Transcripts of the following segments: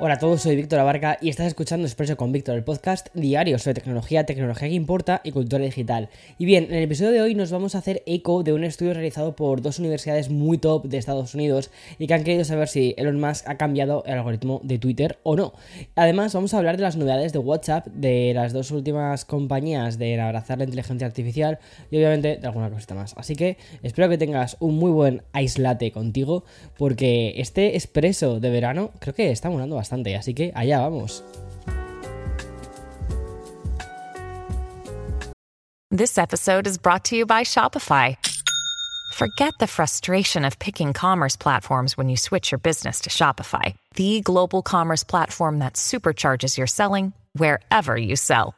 Hola a todos, soy Víctor Abarca y estás escuchando Expreso con Víctor, el podcast diario sobre tecnología, tecnología que importa y cultura digital. Y bien, en el episodio de hoy nos vamos a hacer eco de un estudio realizado por dos universidades muy top de Estados Unidos y que han querido saber si Elon Musk ha cambiado el algoritmo de Twitter o no. Además, vamos a hablar de las novedades de WhatsApp, de las dos últimas compañías de abrazar la inteligencia artificial y obviamente de alguna cosita más. Así que espero que tengas un muy buen aislate contigo porque este expreso de verano creo que está molando bastante así que allá vamos. This episode is brought to you by Shopify. Forget the frustration of picking commerce platforms when you switch your business to Shopify, the global commerce platform that supercharges your selling wherever you sell.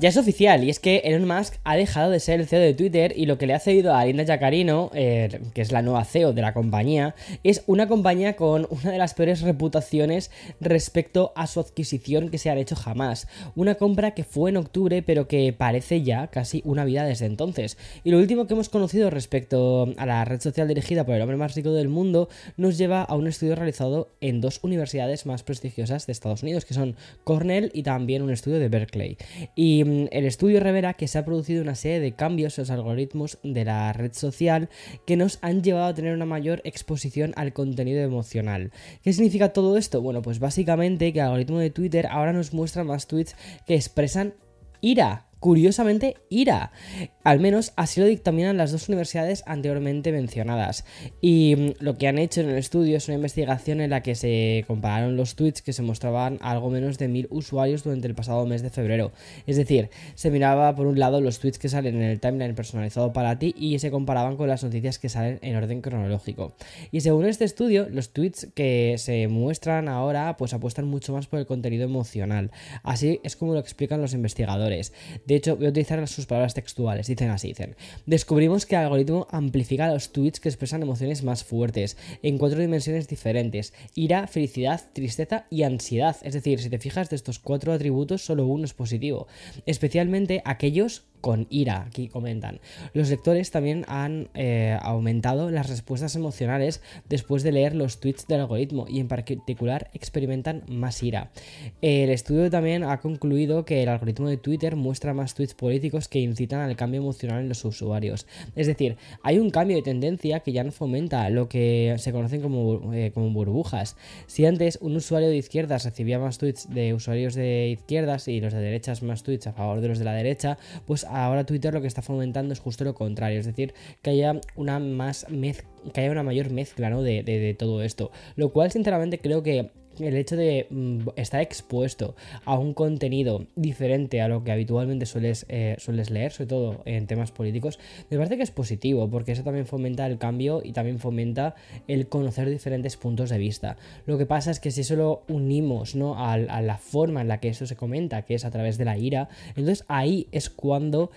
Ya es oficial, y es que Elon Musk ha dejado de ser el CEO de Twitter y lo que le ha cedido a Linda Jacarino, eh, que es la nueva CEO de la compañía, es una compañía con una de las peores reputaciones respecto a su adquisición que se han hecho jamás. Una compra que fue en octubre, pero que parece ya casi una vida desde entonces. Y lo último que hemos conocido respecto a la red social dirigida por el hombre más rico del mundo nos lleva a un estudio realizado en dos universidades más prestigiosas de Estados Unidos, que son Cornell y también un estudio de Berkeley. Y El estudio revela que se ha producido una serie de cambios en los algoritmos de la red social que nos han llevado a tener una mayor exposición al contenido emocional. ¿Qué significa todo esto? Bueno, pues básicamente que el algoritmo de Twitter ahora nos muestra más tweets que expresan ira, curiosamente ira. Al menos así lo dictaminan las dos universidades anteriormente mencionadas. Y mm, lo que han hecho en el estudio es una investigación en la que se compararon los tweets que se mostraban a algo menos de mil usuarios durante el pasado mes de febrero. Es decir, se miraba por un lado los tweets que salen en el timeline personalizado para ti y se comparaban con las noticias que salen en orden cronológico. Y según este estudio, los tweets que se muestran ahora pues apuestan mucho más por el contenido emocional. Así es como lo explican los investigadores. De hecho, voy a utilizar sus palabras textuales dicen así, dicen, descubrimos que el algoritmo amplifica los tweets que expresan emociones más fuertes, en cuatro dimensiones diferentes, ira, felicidad, tristeza y ansiedad. Es decir, si te fijas de estos cuatro atributos, solo uno es positivo, especialmente aquellos con ira, aquí comentan. Los lectores también han eh, aumentado las respuestas emocionales después de leer los tweets del algoritmo y en particular experimentan más ira. El estudio también ha concluido que el algoritmo de Twitter muestra más tweets políticos que incitan al cambio emocional en los usuarios. Es decir, hay un cambio de tendencia que ya no fomenta lo que se conocen como, eh, como burbujas. Si antes un usuario de izquierdas recibía más tweets de usuarios de izquierdas y los de derechas más tweets a favor de los de la derecha, pues ahora Twitter lo que está fomentando es justo lo contrario, es decir, que haya una más que haya una mayor mezcla ¿no? de, de, todo esto. Lo cual, sinceramente, creo que el hecho de mm, estar expuesto a un contenido diferente a lo que habitualmente sueles, eh, sueles leer, sobre todo en temas políticos, me parece que es positivo, porque eso también fomenta el cambio y también fomenta el conocer diferentes puntos de vista. Lo que pasa es que si solo unimos ¿no? a, la forma en la que eso se comenta, que es a través de la ira, entonces ahí es cuando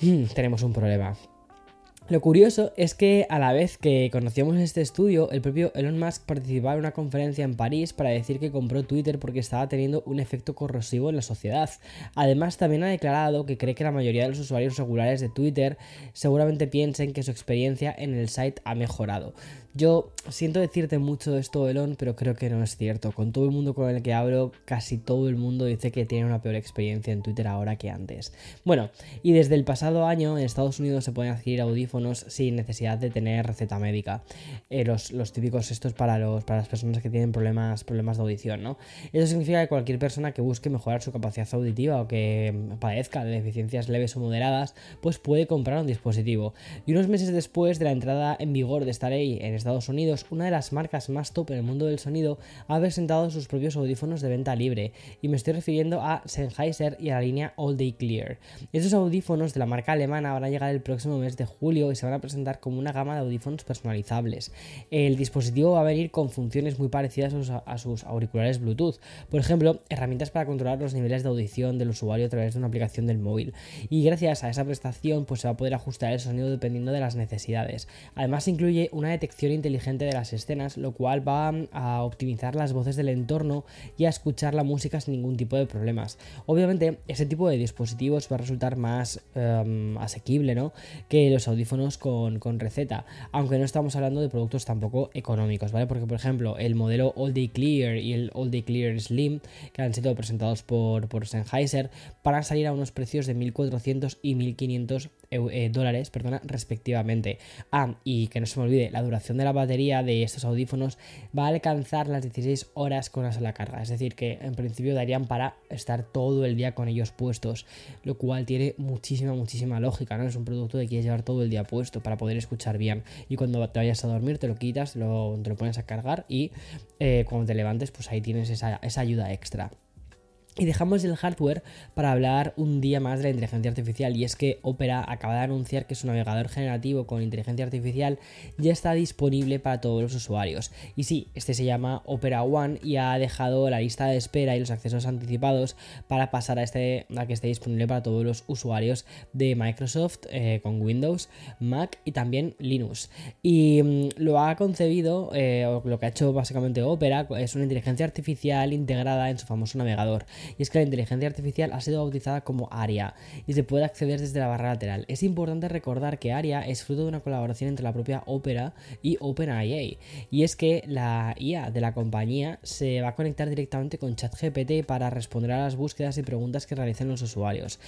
mm, tenemos un problema. Lo curioso es que a la vez que conocíamos este estudio, el propio Elon Musk participaba en una conferencia en París para decir que compró Twitter porque estaba teniendo un efecto corrosivo en la sociedad. Además, también ha declarado que cree que la mayoría de los usuarios regulares de Twitter seguramente piensen que su experiencia en el site ha mejorado. Yo siento decirte mucho esto, Elon, pero creo que no es cierto. Con todo el mundo con el que hablo, casi todo el mundo dice que tiene una peor experiencia en Twitter ahora que antes. Bueno, y desde el pasado año en Estados Unidos se pueden adquirir audífonos sin necesidad de tener receta médica. Eh, los, típicos estos para, los, para las personas que tienen problemas, problemas de audición, ¿no? Eso significa que cualquier persona que busque mejorar su capacidad auditiva o que padezca de deficiencias leves o moderadas, pues puede comprar un dispositivo. Y unos meses después de la entrada en vigor de esta ley en Estados Unidos, una de las marcas más top en el mundo del sonido ha presentado sus propios audífonos de venta libre, y me estoy refiriendo a Sennheiser y a la línea All Day Clear. Estos audífonos de la marca alemana van a llegar el próximo mes de julio y se van a presentar como una gama de audífonos personalizables. El dispositivo va a venir con funciones muy parecidas a sus, auriculares Bluetooth, por ejemplo, herramientas para controlar los niveles de audición del usuario a través de una aplicación del móvil, y gracias a esa prestación pues se va a poder ajustar el sonido dependiendo de las necesidades. Además incluye una detección inteligente de las escenas, lo cual va a optimizar las voces del entorno y a escuchar la música sin ningún tipo de problemas. Obviamente, ese tipo de dispositivos va a resultar más em, asequible ¿no? que los audífonos con, receta, aunque no estamos hablando de productos tampoco económicos, ¿vale? Porque, por ejemplo, el modelo All Day Clear y el All Day Clear Slim, que han sido presentados por, por Sennheiser, van a salir a unos precios de 1400 y 1500 eh, dólares, perdona, respectivamente. Ah, y que no se me olvide, la duración de la batería de estos audífonos va a alcanzar las 16 horas con una sola carga, es decir, que en principio darían para estar todo el día con ellos puestos, lo cual tiene muchísima, muchísima lógica, ¿no? Es un producto que quieres llevar todo el día puesto para poder escuchar bien y cuando te vayas a dormir te lo quitas, te lo, pones a cargar y eh, cuando te levantes pues ahí tienes esa ayuda extra. Y dejamos el hardware para hablar un día más de la inteligencia artificial y es que Opera acaba de anunciar que su navegador generativo con inteligencia artificial ya está disponible para todos los usuarios. Y sí, este se llama Opera One y ha dejado la lista de espera y los accesos anticipados para pasar a, este, a que esté disponible para todos los usuarios de Microsoft eh, con Windows, Mac y también Linux. Y mm, lo ha concebido, eh, o lo que ha hecho básicamente Opera, es una inteligencia artificial integrada en su famoso navegador y es que la inteligencia artificial ha sido bautizada como ARIA y se puede acceder desde la barra lateral. Es importante recordar que ARIA es fruto de una colaboración entre la propia Opera y OpenIA, y es que la IA de la compañía se va a conectar directamente con ChatGPT para responder a las búsquedas y preguntas que realicen los usuarios.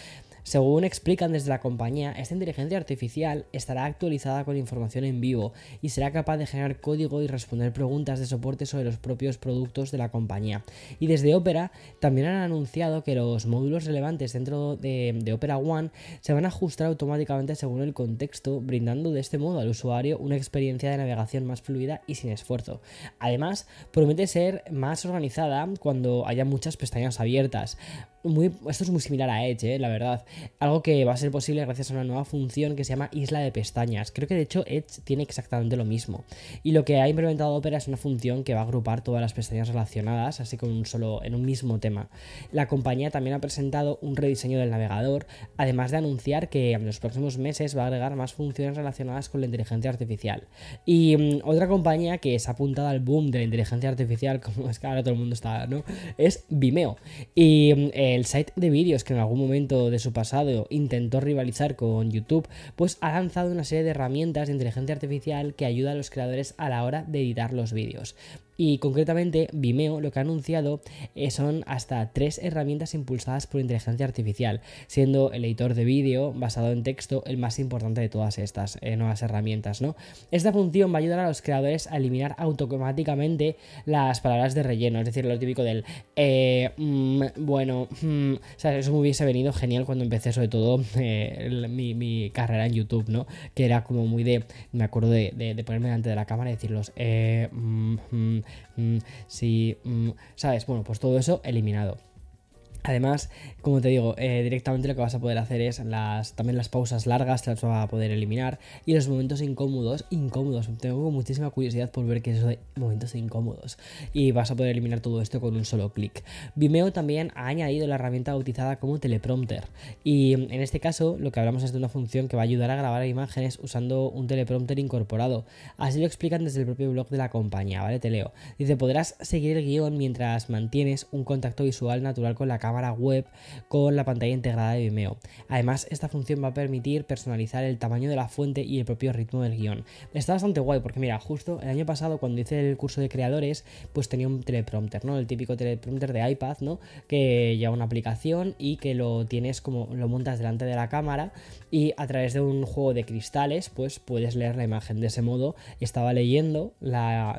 Según explican desde la compañía, esta inteligencia artificial estará actualizada con información en vivo y será capaz de generar código y responder preguntas de soporte sobre los propios productos de la compañía. Y desde Opera también han anunciado que los módulos relevantes dentro de, Opera One se van a ajustar automáticamente según el contexto, brindando de este modo al usuario una experiencia de navegación más fluida y sin esfuerzo. Además, promete ser más organizada cuando haya muchas pestañas abiertas esto es muy similar a Edge, eh, la verdad. Algo que va a ser posible gracias a una nueva función que se llama isla de pestañas. Creo que de hecho Edge tiene exactamente lo mismo. Y lo que ha implementado Opera es una función que va a agrupar todas las pestañas relacionadas, así con un solo, en un mismo tema. La compañía también ha presentado un rediseño del navegador, además de anunciar que en los próximos meses va a agregar más funciones relacionadas con la inteligencia artificial. Y mm, otra compañía que se ha apuntado al boom de la inteligencia artificial, como es que ahora todo el mundo está, ¿no? Es Vimeo. Y mm, el site de vídeos que en algún momento de su pasado intentó rivalizar con YouTube, pues ha lanzado una serie de herramientas de inteligencia artificial que ayuda a los creadores a la hora de editar los vídeos. Y concretamente Vimeo lo que ha anunciado eh, son hasta tres herramientas impulsadas por inteligencia artificial, siendo el editor de vídeo basado en texto el más importante de todas estas eh, nuevas herramientas. ¿no? Esta función va a ayudar a los creadores a eliminar automáticamente las palabras de relleno, es decir, lo típico del eh, mm, bueno, mm, eso me hubiese venido genial cuando empecé sobre todo mi, carrera en YouTube, ¿no? Que era como muy de, me acuerdo de, ponerme delante de la cámara y decirlos, mm, Mm, si, mm, ¿sabes? Bueno, pues todo eso eliminado. Además, como te digo, eh, directamente lo que vas a poder hacer es las, también las pausas largas, te las vas a poder eliminar. Y los momentos incómodos, incómodos. Tengo muchísima curiosidad por ver qué es de momentos incómodos. Y vas a poder eliminar todo esto con un solo clic. Vimeo también ha añadido la herramienta bautizada como teleprompter. Y en este caso, lo que hablamos es de una función que va a ayudar a grabar imágenes usando un teleprompter incorporado. Así lo explican desde el propio blog de la compañía, ¿vale? Te leo. Dice, podrás seguir el guion mientras mantienes un contacto visual natural con la cámara cámara web con la pantalla integrada de Vimeo. Además, esta función va a permitir personalizar el tamaño de la fuente y el propio ritmo del guion. Está bastante guay porque mira, justo el año pasado cuando hice el curso de creadores, pues tenía un teleprompter, ¿no? El típico teleprompter de iPad, ¿no? Que lleva una aplicación y que lo tienes como lo montas delante de la cámara y a través de un juego de cristales, pues puedes leer la imagen. De ese modo estaba leyendo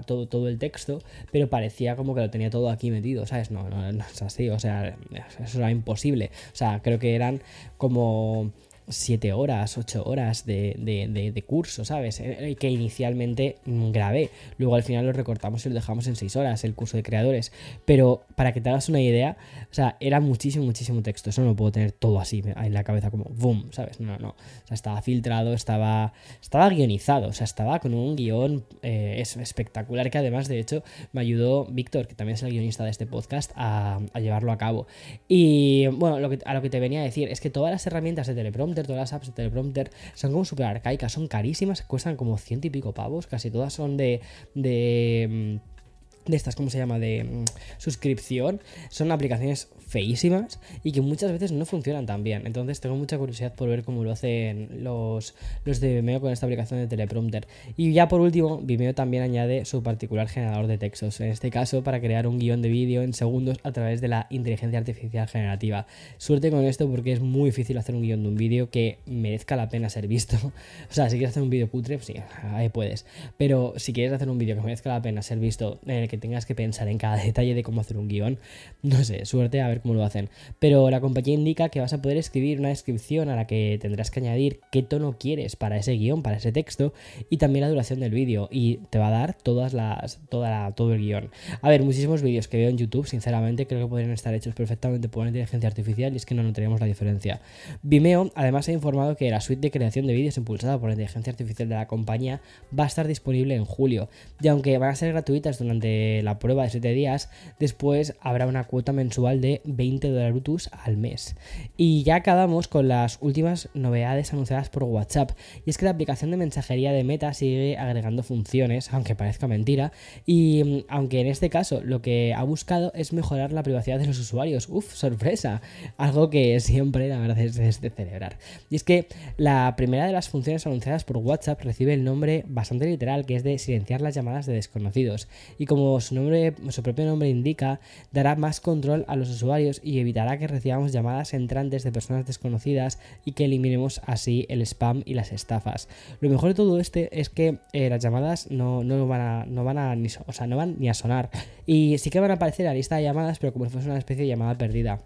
todo, todo el texto, pero parecía como que lo tenía todo aquí metido, ¿sabes? No, no es así, o sea, eso era imposible. O sea, creo que eran como 7 horas, 8 horas de, de, curso, ¿sabes? Que inicialmente mm, grabé. Luego al final lo recortamos y lo dejamos en 6 horas, el curso de creadores. Pero para que te hagas una idea, o sea, era muchísimo, muchísimo texto. Eso no lo puedo tener todo así en la cabeza como boom, ¿sabes? No, no. O sea, estaba filtrado, estaba, estaba guionizado, o sea, estaba con un guion eh, espectacular que además, de hecho, me ayudó Víctor, que también es el guionista de este podcast, a, llevarlo a cabo. Y bueno, a lo que te venía a decir es que todas las herramientas de teleprompter todas las apps de teleprompter son como súper arcaicas, son carísimas, cuestan como ciento y pico pavos, casi todas son de... mm, de estas, ¿cómo se llama? De mm, suscripción, son aplicaciones feísimas y que muchas veces no funcionan tan bien. Entonces tengo mucha curiosidad por ver cómo lo hacen los, los de Vimeo con esta aplicación de teleprompter. Y ya por último, Vimeo también añade su particular generador de textos, en este caso para crear un guion de vídeo en segundos a través de la inteligencia artificial generativa. Suerte con esto porque es muy difícil hacer un guion de un vídeo que merezca la pena ser visto. o sea, si quieres hacer un vídeo cutre, pues sí, ahí puedes. Pero si quieres hacer un vídeo que merezca la pena ser visto, en el que tengas que pensar en cada detalle de cómo hacer un guion, no sé, suerte a ver cómo lo hacen. Pero la compañía indica que vas a poder escribir una descripción a la que tendrás que añadir qué tono quieres para ese guion, para ese texto y también la duración del vídeo y te va a dar todas las, toda todo el guion. A ver, muchísimos vídeos que veo en YouTube, sinceramente creo que podrían estar hechos perfectamente por una inteligencia artificial y es que no notaríamos la diferencia. Vimeo además ha informado que la suite de creación de vídeos impulsada por la inteligencia artificial de la compañía va a estar disponible en julio y aunque van a ser gratuitas durante la prueba de 7 días, después habrá una cuota mensual de 20 dólares al mes. Y ya acabamos con las últimas novedades anunciadas por WhatsApp. Y es que la aplicación de mensajería de Meta sigue agregando funciones, aunque parezca mentira. Y mm, aunque en este caso lo que ha buscado es mejorar la privacidad de los usuarios. Uf, sorpresa. Algo que siempre la verdad es, de celebrar. Y es que la primera de las funciones anunciadas por WhatsApp recibe el nombre bastante literal que es de silenciar las llamadas de desconocidos. Y como su nombre, su propio nombre indica, dará más control a los usuarios y evitará que recibamos llamadas entrantes de personas desconocidas y que eliminemos así el spam y las estafas. Lo mejor de todo este es que eh, las llamadas no, no, van a, no van a ni, o sea, no van ni a sonar y sí que van a aparecer a la lista de llamadas, pero como si fuese una especie de llamada perdida.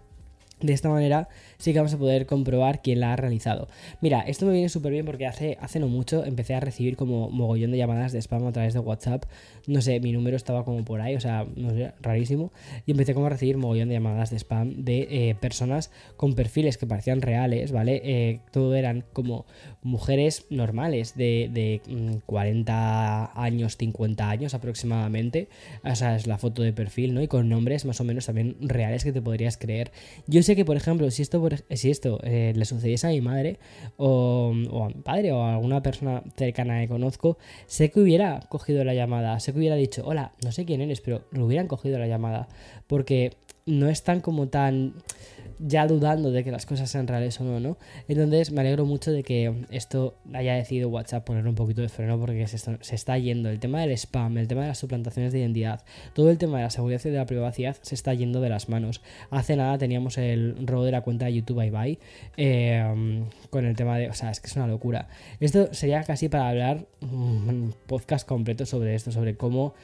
De esta manera sí que vamos a poder comprobar quién la ha realizado. Mira, esto me viene súper bien porque hace, hace no mucho empecé a recibir como mogollón de llamadas de spam a través de WhatsApp. No sé, mi número estaba como por ahí, o sea, no sé, rarísimo. Y empecé como a recibir mogollón de llamadas de spam de eh, personas con perfiles que parecían reales, ¿vale? Eh, todo eran como mujeres normales de, 40 mm, años, 50 años aproximadamente. O sea, es la foto de perfil, ¿no? Y con nombres más o menos también reales que te podrías creer. Yo sé que, por ejemplo, si esto, si esto eh, le sucediese a mi madre o, a mi padre o a alguna persona cercana que conozco, sé que hubiera cogido la llamada, sé que hubiera dicho, hola, no sé quién eres, pero lo hubieran cogido la llamada. Porque no es tan como tan ya dudando de que las cosas sean reales o no, ¿no? Entonces me alegro mucho de que esto haya decidido WhatsApp poner un poquito de freno porque se está, yendo. El tema del spam, el tema de las suplantaciones de identidad, todo el tema de la seguridad y de la privacidad se está yendo de las manos. Hace nada teníamos el robo de la cuenta de YouTube iBuy eh, con el tema de... O sea, es que es una locura. Esto sería casi para hablar un podcast completo sobre esto, sobre cómo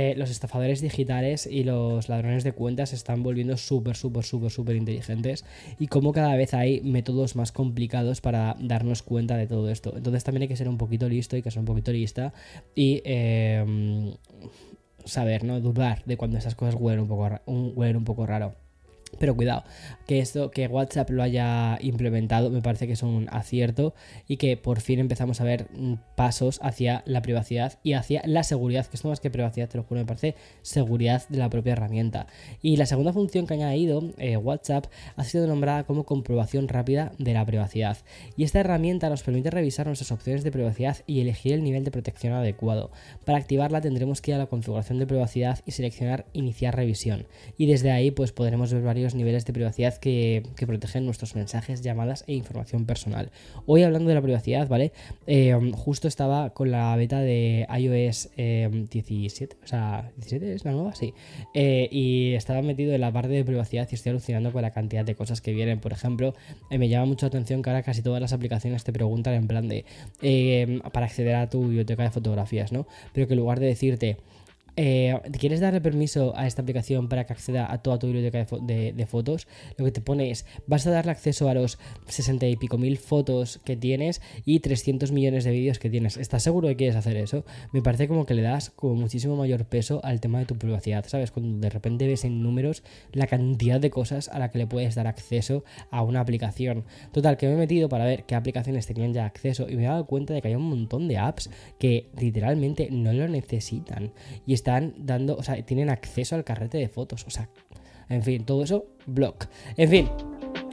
eh, los estafadores digitales y los ladrones de cuentas se están volviendo súper, súper, súper, súper inteligentes y como cada vez hay métodos más complicados para darnos cuenta de todo esto. Entonces también hay que ser un poquito listo y que ser un poquito lista y em, saber, ¿no? Dudar de cuando esas cosas huelen un poco, huelen un poco raro. Pero cuidado, que esto, que WhatsApp lo haya implementado, me parece que es un acierto y que por fin empezamos a ver mm, pasos hacia la privacidad y hacia la seguridad, que esto más que privacidad, te lo juro, me parece seguridad de la propia herramienta. Y la segunda función que ha añadido eh, WhatsApp ha sido nombrada como comprobación rápida de la privacidad. Y esta herramienta nos permite revisar nuestras opciones de privacidad y elegir el nivel de protección adecuado. Para activarla tendremos que ir a la configuración de privacidad y seleccionar iniciar revisión. Y desde ahí pues podremos ver varios niveles de privacidad que, protegen nuestros mensajes, llamadas e información personal. Hoy hablando de la privacidad, ¿vale? Eh, justo estaba con la beta de iOS 17, o sea, 17 es la nueva, sí. y estaba metido en la parte de privacidad y estoy alucinando con la cantidad de cosas que vienen. Por ejemplo, me llama mucho la atención que ahora casi todas las aplicaciones te preguntan en plan de para acceder a tu biblioteca de fotografías, ¿no? Pero que en lugar de decirte eh, ¿Quieres darle permiso a esta aplicación para que acceda a toda tu biblioteca de, fotos? Lo que te pone es, vas a darle acceso a los 60 y pico mil fotos que tienes y 300 millones de vídeos que tienes. ¿Estás seguro que quieres hacer eso? Me parece como que le das como muchísimo mayor peso al tema de tu privacidad, ¿sabes? Cuando de repente ves en números la cantidad de cosas a la que le puedes dar acceso a una aplicación. Total, que me he metido para ver qué aplicaciones tenían ya acceso y me he dado cuenta de que hay un montón de apps que literalmente no lo necesitan y están están dando, o sea, tienen acceso al carrete de fotos, o sea, en fin, todo eso, blog. En fin,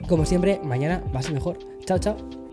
como siempre, mañana más y mejor. Chao, chao.